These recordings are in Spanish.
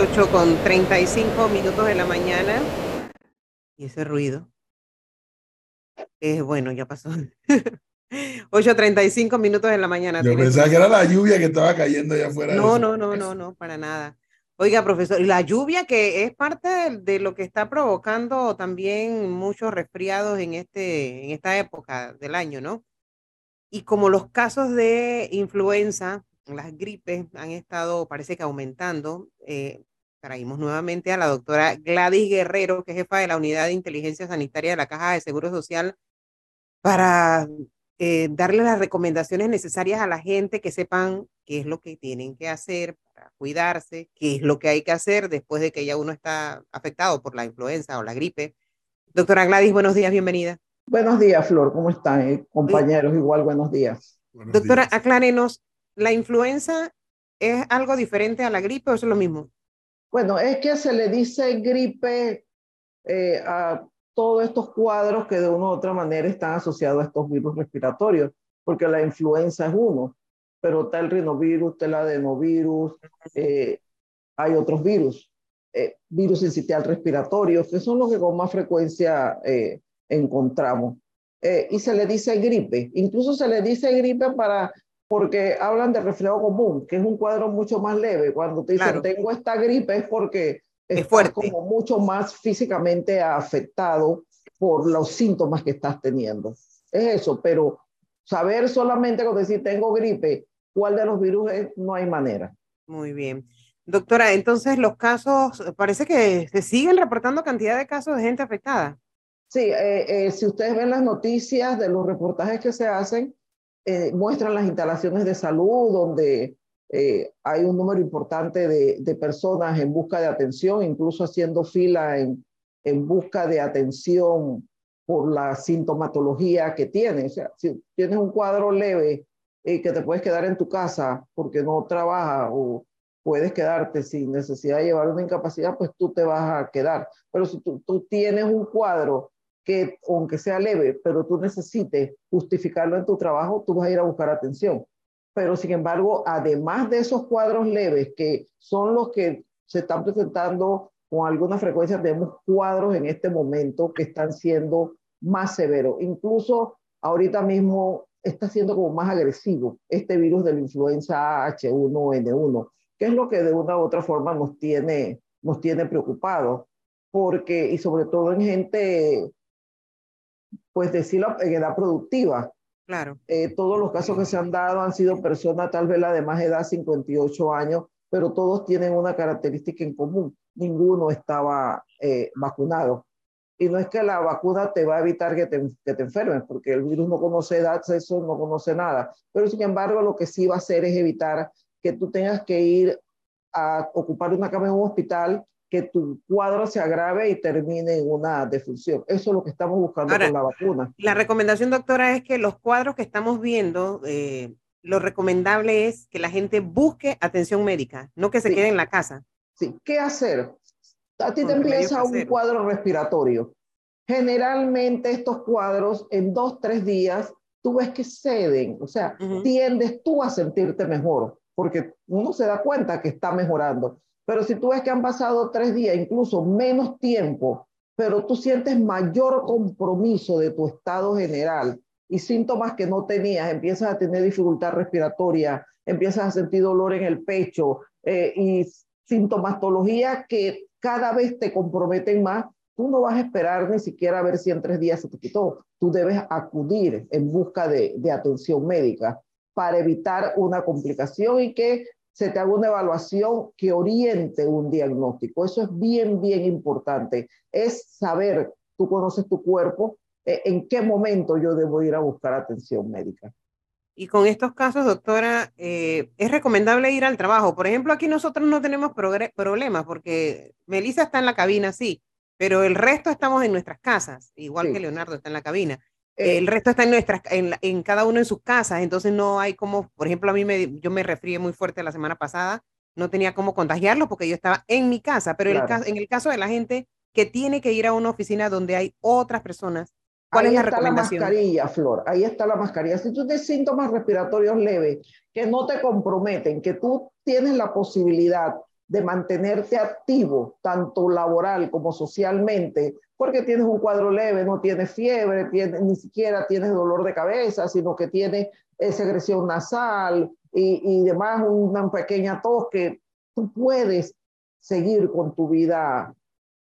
8 con 35 minutos de la mañana. Y ese ruido. Es bueno, ya pasó. 8.35 minutos de la mañana. Yo pensaba que era la lluvia que estaba cayendo allá afuera. No, no, no, no, no, para nada. Oiga, profesor, la lluvia que es parte de, de, lo que está provocando también muchos resfriados en, este, en esta época del año, ¿no? Y como los casos de influenza, las gripes han estado, parece que aumentando, eh, traímos nuevamente a la doctora Gladys Guerrero, que es jefa de la Unidad de Inteligencia Sanitaria de la Caja de Seguro Social, para eh, darle las recomendaciones necesarias a la gente que sepan qué es lo que tienen que hacer para cuidarse, qué es lo que hay que hacer después de que ya uno está afectado por la influenza o la gripe. Doctora Gladys, buenos días, bienvenida. Buenos días, Flor, ¿cómo están? Eh, compañeros, igual buenos días. Buenos Doctora, días. aclárenos, ¿la influenza es algo diferente a la gripe o es lo mismo? Bueno, es que se le dice gripe eh, a todos estos cuadros que de una u otra manera están asociados a estos virus respiratorios, porque la influenza es uno, pero está el rinovirus, está el adenovirus, eh, hay otros virus, eh, virus incitial respiratorio, que son los que con más frecuencia eh, encontramos. Eh, y se le dice gripe, incluso se le dice gripe para porque hablan de resfriado común, que es un cuadro mucho más leve. Cuando te dicen Claro. tengo esta gripe es porque Es estás como mucho más físicamente afectado por los síntomas que estás teniendo. Es eso, pero saber solamente con decir tengo gripe, cuál de los virus es, no hay manera. Muy bien. Doctora, entonces los casos, parece que se siguen reportando cantidad de casos de gente afectada. Sí, eh, eh, si ustedes ven las noticias de los reportajes que se hacen, eh, muestran las instalaciones de salud donde eh, hay un número importante de, personas en busca de atención, incluso haciendo fila en, en busca de atención por la sintomatología que tienen. O sea, si tienes un cuadro leve y que te puedes quedar en tu casa porque no trabajas o puedes quedarte sin necesidad de llevar una incapacidad, pues tú te vas a quedar. Pero si tú, tú tienes un cuadro que, aunque sea leve, pero tú necesites justificarlo en tu trabajo, tú vas a ir a buscar atención. Pero sin embargo, además de esos cuadros leves, que son los que se están presentando con alguna frecuencia, tenemos cuadros en este momento que están siendo más severos. Incluso ahorita mismo está siendo como más agresivo este virus de la influenza H1N1, que es lo que de una u otra forma nos tiene, nos tiene preocupados, porque, y sobre todo en gente, pues decirlo, en edad productiva, Claro. eh, todos los casos que se han dado han sido personas tal vez la de más edad, 58 años, pero todos tienen una característica en común. Ninguno estaba eh, vacunado. Y no es que la vacuna te va a evitar que te, que te enfermes, porque el virus no conoce edad, sexo, no conoce nada. Pero sin embargo, lo que sí va a hacer es evitar que tú tengas que ir a ocupar una cama en un hospital, que tu cuadro se agrave y termine en una defunción. Eso es lo que estamos buscando Ahora, con la vacuna. La recomendación, doctora, es que los cuadros que estamos viendo, eh, lo recomendable es que la gente busque atención médica, no que se Sí. quede en la casa. Sí, ¿qué hacer? A ti te empieza un cuadro respiratorio. Generalmente estos cuadros en dos, tres días, tú ves que ceden, o sea, Ujú. tiendes tú a sentirte mejor, porque uno se da cuenta que está mejorando. Pero si tú ves que han pasado tres días, incluso menos tiempo, pero tú sientes mayor compromiso de tu estado general y síntomas que no tenías, empiezas a tener dificultad respiratoria, empiezas a sentir dolor en el pecho eh, y sintomatología que cada vez te comprometen más, tú no vas a esperar ni siquiera a ver si en tres días se te quitó. Tú debes acudir en busca de, de atención médica para evitar una complicación y que se te haga una evaluación que oriente un diagnóstico. Eso es bien, bien importante. Es saber, tú conoces tu cuerpo, eh, en qué momento yo debo ir a buscar atención médica. Y con estos casos, doctora, eh, es recomendable ir al trabajo. Por ejemplo, aquí nosotros no tenemos problemas porque Melissa está en la cabina, sí, pero el resto estamos en nuestras casas, igual Sí. que Leonardo está en la cabina. El resto está en nuestras, en, cada uno en sus casas, entonces no hay como, por ejemplo, a mí me, yo me resfrié muy fuerte la semana pasada, no tenía cómo contagiarlo porque yo estaba en mi casa, pero Claro. en el caso de la gente que tiene que ir a una oficina donde hay otras personas, ¿cuál Ahí es la está la recomendación? mascarilla, Flor. Ahí está la mascarilla. Si tú tienes síntomas respiratorios leves que no te comprometen, que tú tienes la posibilidad de mantenerte activo, tanto laboral como socialmente, porque tienes un cuadro leve, no tienes fiebre, ni siquiera tienes dolor de cabeza, sino que tienes eh, secreción nasal y, y demás, una pequeña tos que tú puedes seguir con tu vida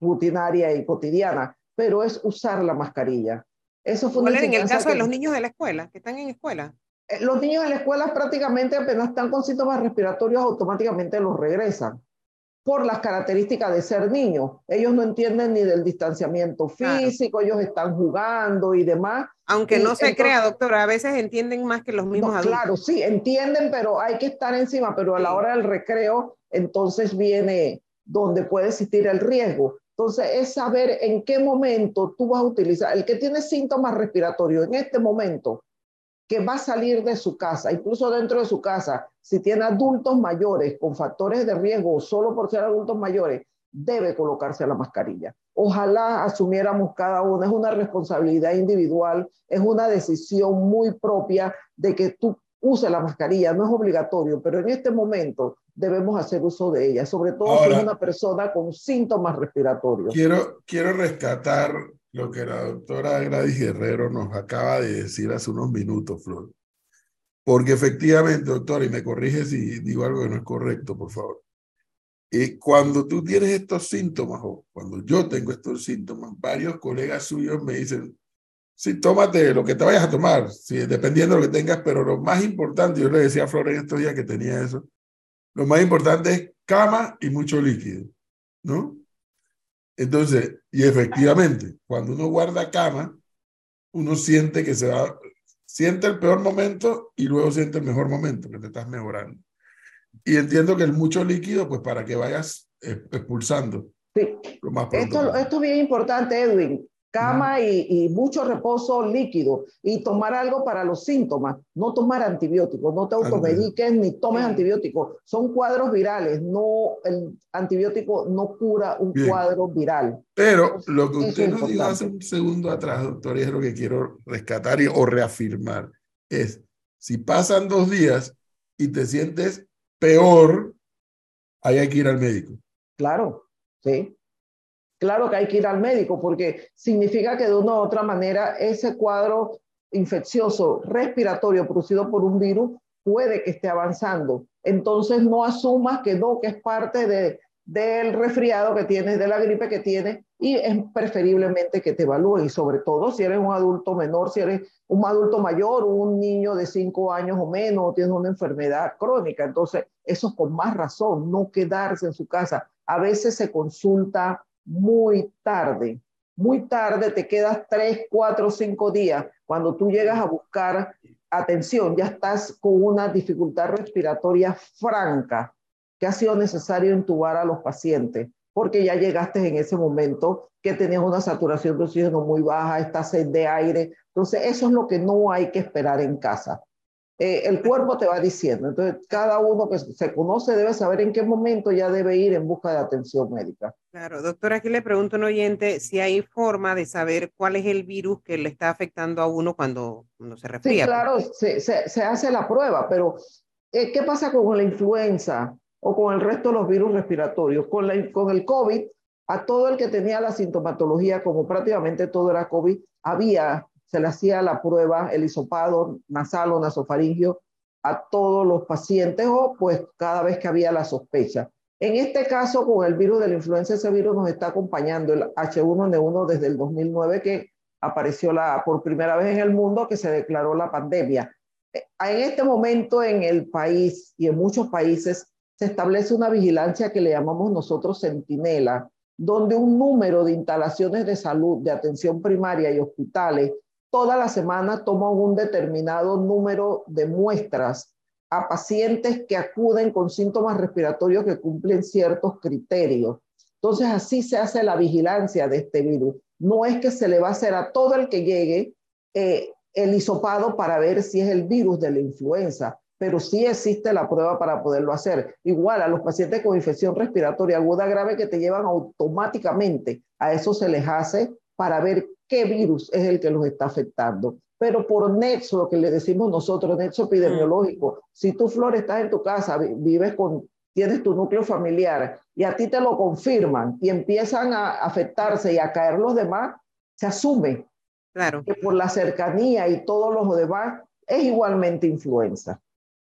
rutinaria y cotidiana, pero es usar la mascarilla. Eso fue en el caso de los niños de la escuela, que están en escuela. Eh, los niños en la escuela prácticamente apenas están con síntomas respiratorios, automáticamente los regresan por las características de ser niños. Ellos no entienden ni del distanciamiento físico, ellos están jugando y demás. Aunque no se crea, doctora, a veces entienden más que los mismos adultos. Claro, sí, entienden, pero hay que estar encima, pero a la hora del recreo, entonces viene donde puede existir el riesgo. Entonces, es saber en qué momento tú vas a utilizar, el que tiene síntomas respiratorios en este momento, que va a salir de su casa, incluso dentro de su casa, si tiene adultos mayores con factores de riesgo solo por ser adultos mayores, debe colocarse la mascarilla. Ojalá asumiéramos cada uno, es una responsabilidad individual, es una decisión muy propia de que tú uses la mascarilla, no es obligatorio, pero en este momento debemos hacer uso de ella, sobre todo si es una persona con síntomas respiratorios. Quiero, quiero rescatar lo que la doctora Gladys Guerrero nos acaba de decir hace unos minutos, Flor. Porque efectivamente, doctora, y me corrige si digo algo que no es correcto, por favor. Y cuando tú tienes estos síntomas, o cuando yo tengo estos síntomas, varios colegas suyos me dicen, sí, tómate lo que te vayas a tomar, sí, dependiendo de lo que tengas, pero lo más importante, yo le decía a Flor en estos días que tenía eso, lo más importante es cama y mucho líquido, ¿no? Entonces, y efectivamente, cuando uno guarda cama, uno siente que se va, siente el peor momento y luego siente el mejor momento, que te estás mejorando. Y entiendo que el mucho líquido, pues para que vayas expulsando. Sí. esto, esto es bien importante, Edwin cama y, mucho reposo líquido y tomar algo para los síntomas, no tomar antibióticos, no te automediques ni tomes antibióticos, son cuadros virales, no el antibiótico no cura un cuadro viral. Pero lo que usted nos dijo hace un segundo atrás, doctor, y es lo que quiero rescatar y, o reafirmar, es si pasan dos días y te sientes peor, ahí hay que ir al médico. Claro, sí claro que hay que ir al médico porque significa que de una u otra manera ese cuadro infeccioso respiratorio producido por un virus puede que esté avanzando. Entonces no asumas que no, que es parte de, del resfriado que tienes, de la gripe que tienes, y es preferiblemente que te evalúen, y sobre todo si eres un adulto menor, si eres un adulto mayor, un niño de 5 años o menos, o tienes una enfermedad crónica. Entonces, eso es con más razón, no quedarse en su casa. A veces se consulta muy tarde. Muy tarde, te quedas tres, cuatro, cinco días. Cuando tú llegas a buscar atención, ya estás con una dificultad respiratoria franca que ha sido necesario intubar a los pacientes, porque ya llegaste en ese momento que tenías una saturación de oxígeno muy baja, esta sed de aire. Entonces, eso es lo que no hay que esperar en casa. Eh, el cuerpo te va diciendo. Entonces, cada uno que se conoce debe saber en qué momento ya debe ir en busca de atención médica. Claro, doctora, aquí le pregunto a un oyente si hay forma de saber cuál es el virus que le está afectando a uno cuando, cuando se resfría. Sí, claro, se, se, hace la prueba, pero eh, ¿qué pasa con la influenza o con el resto de los virus respiratorios? Con, la, con el COVID, a todo el que tenía la sintomatología, como prácticamente todo era COVID, había se le hacía la prueba, el hisopado nasal o nasofaringio a todos los pacientes o pues cada vez que había la sospecha. En este caso, con el virus de la influenza, ese virus nos está acompañando, el H1N1 desde el 2009 que apareció la, por primera vez en el mundo, que se declaró la pandemia. En este momento en el país y en muchos países se establece una vigilancia que le llamamos nosotros centinela, donde un número de instalaciones de salud, de atención primaria y hospitales toda la semana toman un determinado número de muestras a pacientes que acuden con síntomas respiratorios que cumplen ciertos criterios. Entonces, así se hace la vigilancia de este virus. No es que se le va a hacer a todo el que llegue eh, el hisopado para ver si es el virus de la influenza, pero sí existe la prueba para poderlo hacer. Igual a los pacientes con infección respiratoria aguda grave que te llevan automáticamente, a eso se les hace para ver qué virus es el que los está afectando. Pero por nexo, lo que le decimos nosotros, nexo epidemiológico, si tú, Flor, estás en tu casa, vives con tienes tu núcleo familiar y a ti te lo confirman y empiezan a afectarse y a caer los demás, se asume claro. que por la cercanía y todos los demás es igualmente influenza.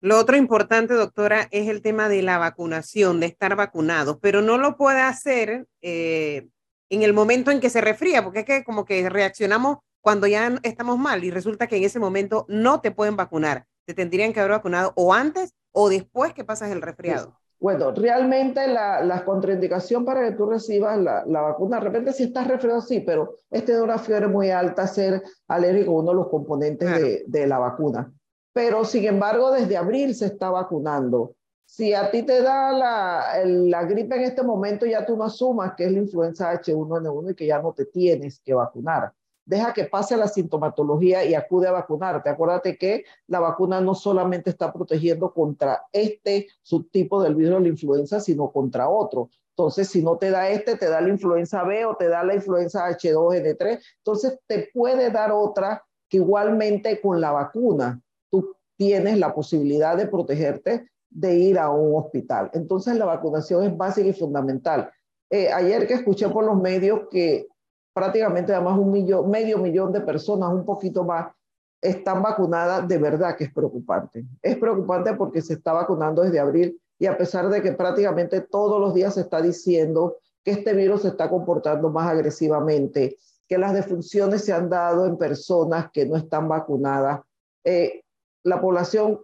Lo otro importante, doctora, es el tema de la vacunación, de estar vacunados, pero no lo puede hacer eh, en el momento en que se resfría, porque es que como que reaccionamos cuando ya estamos mal y resulta que en ese momento no te pueden vacunar. Te tendrían que haber vacunado o antes o después que pasas el resfriado. Bueno, realmente la, la, contraindicación para que tú recibas la, la, vacuna, de repente si estás resfriado, sí, pero este de una fiebre muy alta, ser alérgico uno de los componentes claro. de, de, la vacuna. Pero sin embargo, desde abril se está vacunando. Si a ti te da la, la gripe en este momento, ya tú no asumas que es la influenza H1N1 y que ya no te tienes que vacunar deja que pase la sintomatología y acude a vacunarte. Acuérdate que la vacuna no solamente está protegiendo contra este subtipo del virus de la influenza, sino contra otro. Entonces, si no te da este, te da la influenza B o te da la influenza H2N3. Entonces, te puede dar otra que igualmente con la vacuna tú tienes la posibilidad de protegerte de ir a un hospital. Entonces, la vacunación es básica y fundamental. Eh, ayer que escuché por los medios que prácticamente además un millón, medio millón de personas, un poquito más, están vacunadas, de verdad que es preocupante. Es preocupante porque se está vacunando desde abril y a pesar de que prácticamente todos los días se está diciendo que este virus se está comportando más agresivamente, que las defunciones se han dado en personas que no están vacunadas. Eh, la población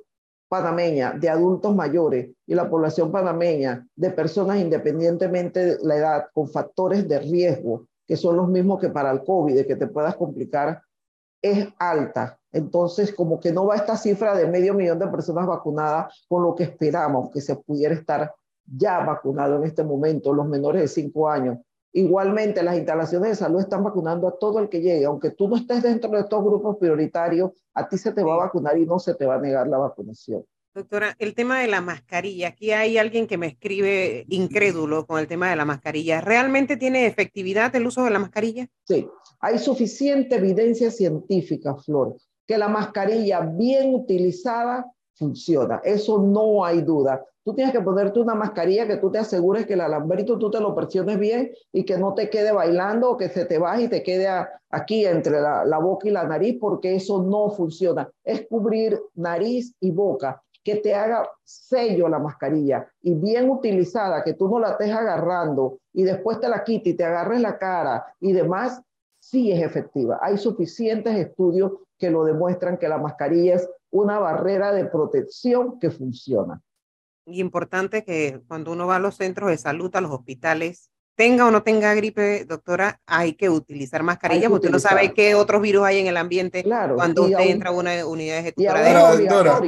panameña de adultos mayores y la población panameña de personas independientemente de la edad con factores de riesgo que son los mismos que para el COVID, que te puedas complicar, es alta. Entonces, como que no va esta cifra de medio millón de personas vacunadas con lo que esperamos que se pudiera estar ya vacunado en este momento, los menores de 5 años. Igualmente, las instalaciones de salud están vacunando a todo el que llegue. Aunque tú no estés dentro de estos grupos prioritarios, a ti se te va a vacunar y no se te va a negar la vacunación. Doctora, el tema de la mascarilla, aquí hay alguien que me escribe incrédulo con el tema de la mascarilla. ¿Realmente tiene efectividad el uso de la mascarilla? Sí, hay suficiente evidencia científica, Flor, que la mascarilla bien utilizada funciona. Eso no hay duda. Tú tienes que ponerte una mascarilla que tú te asegures que el alambrito tú te lo presiones bien y que no te quede bailando o que se te baje y te quede aquí entre la, la boca y la nariz, porque eso no funciona. Es cubrir nariz y boca que te haga sello la mascarilla y bien utilizada, que tú no la estés agarrando y después te la quites y te agarres la cara y demás, sí es efectiva. Hay suficientes estudios que lo demuestran que la mascarilla es una barrera de protección que funciona. Y importante que cuando uno va a los centros de salud, a los hospitales, tenga o no tenga gripe, doctora, hay que utilizar mascarilla porque uno sabe qué otros virus hay en el ambiente claro, cuando usted aún, entra a una unidad ejecutora. de doctora,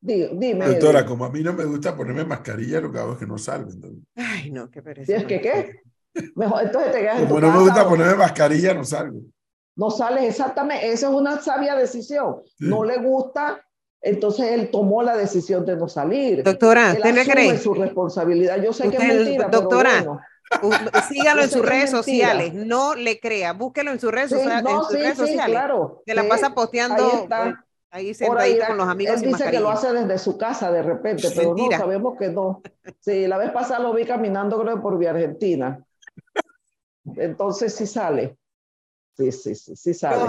Dime, Doctora, como a mí no me gusta ponerme mascarilla, lo que hago es que no salgo. Entonces. Ay, no, qué pereza. ¿Es que qué? Mejor entonces te quedas Como no me gusta ponerme mascarilla, no salgo. No sales exactamente. Esa es una sabia decisión. Sí. No le gusta, entonces él tomó la decisión de no salir. Doctora, él ¿usted le cree? su responsabilidad. Yo sé usted, que es mentira, doctora, pero bueno. sígalo en sus redes sociales, no le crea, búsquelo en sus redes, Sí, sociales, no, en sus sí, redes sí, sociales. claro. Se la Sí, pasa posteando ahí está. ahí sentadita con los amigos él dice que lo hace desde su casa de repente, pero Mentira. no, sabemos que no. Sí, la vez pasada lo vi caminando, creo, por Vía Argentina. Entonces sí sale. Sí, sí, sí, sí sale.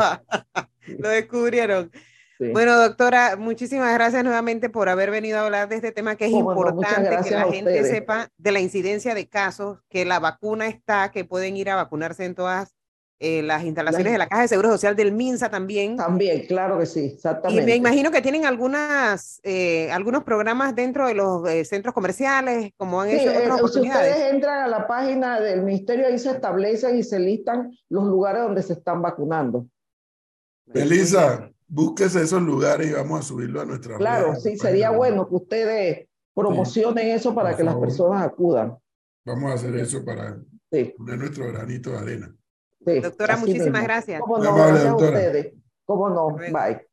Lo descubrieron. Sí. Bueno, doctora, muchísimas gracias nuevamente por haber venido a hablar de este tema que es no, importante que la gente sepa de la incidencia de casos, que la vacuna está, que pueden ir a vacunarse en todas eh, las instalaciones Las- de la Caja de Seguro Social del MINSA también. También, claro que sí, Y exactamente. me imagino que tienen algunas, eh, algunos programas dentro de los eh, centros comerciales, como han Sí, hecho en eh, otras si oportunidades. ustedes entran a la página del ministerio, ahí se establecen y se listan los lugares donde se están vacunando. Elisa, búsquese esos lugares y vamos a subirlo a nuestra Claro, sí, sería bueno que ustedes promocionen eso para Por que las favor. personas acudan. Vamos a hacer eso para Sí, poner nuestro granito de arena. Sí, Doctora, muchísimas mismo. gracias. Cómo Muy no, amable, gracias a doctora. ustedes. Cómo no, bye.